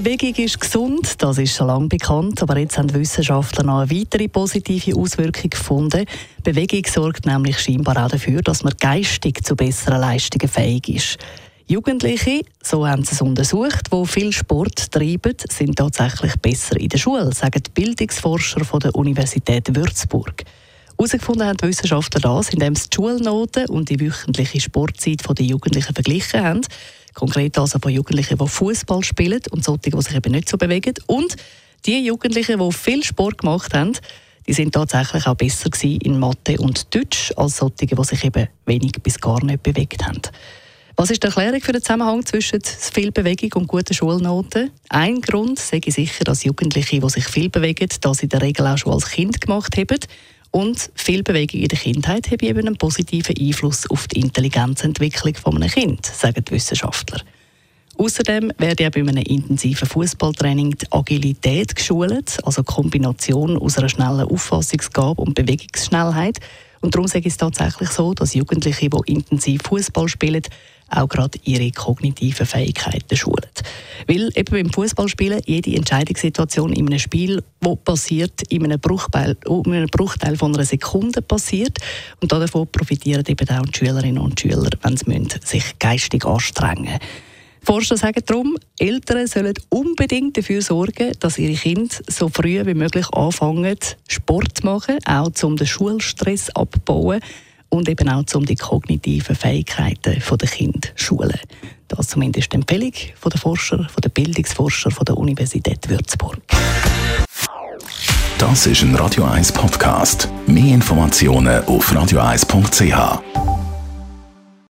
Bewegung ist gesund, das ist schon lange bekannt, aber jetzt haben Wissenschaftler noch eine weitere positive Auswirkung gefunden. Bewegung sorgt nämlich scheinbar auch dafür, dass man geistig zu besseren Leistungen fähig ist. Jugendliche, so haben sie es untersucht, die viel Sport treiben, sind tatsächlich besser in der Schule, sagen die Bildungsforscher von der Universität Würzburg. Herausgefunden haben die Wissenschaftler das, indem sie die Schulnoten und die wöchentliche Sportzeit der Jugendlichen verglichen haben. Konkret also von Jugendlichen, die Fußball spielen und solche, die sich eben nicht so bewegen. Und die Jugendlichen, die viel Sport gemacht haben, die sind tatsächlich auch besser in Mathe und Deutsch als solche, die sich eben wenig bis gar nicht bewegt haben. Was ist die Erklärung für den Zusammenhang zwischen viel Bewegung und guten Schulnoten? Ein Grund sei sicher, dass Jugendliche, die sich viel bewegen, das in der Regel auch schon als Kind gemacht haben. Und viel Bewegung in der Kindheit hat eben einen positiven Einfluss auf die Intelligenzentwicklung eines Kindes, sagen die Wissenschaftler. Außerdem werde ja bei einem intensiven Fußballtraining die Agilität geschult, also die Kombination aus einer schnellen Auffassungsgabe und Bewegungsschnellheit. Und darum sage ich es tatsächlich so, dass Jugendliche, die intensiv Fußball spielen, auch gerade ihre kognitiven Fähigkeiten schulen. Weil eben beim Fußballspielen jede Entscheidungssituation in einem Spiel, wo passiert, in einem Bruchteil, in einem Bruchteil von einer Sekunde passiert. Und davon profitieren eben auch die Schülerinnen und Schüler, wenn sie sich geistig anstrengen müssen. Forscher sagen darum, Eltern sollen unbedingt dafür sorgen, dass ihre Kinder so früh wie möglich anfangen, Sport zu machen, auch um den Schulstress abzubauen und eben auch um die kognitiven Fähigkeiten der Kinder zu schulen. Das zumindest die Empfehlung der Forscher, der Bildungsforscher der Universität Würzburg. Das ist ein Radio 1 Podcast. Mehr Informationen auf radio1.ch.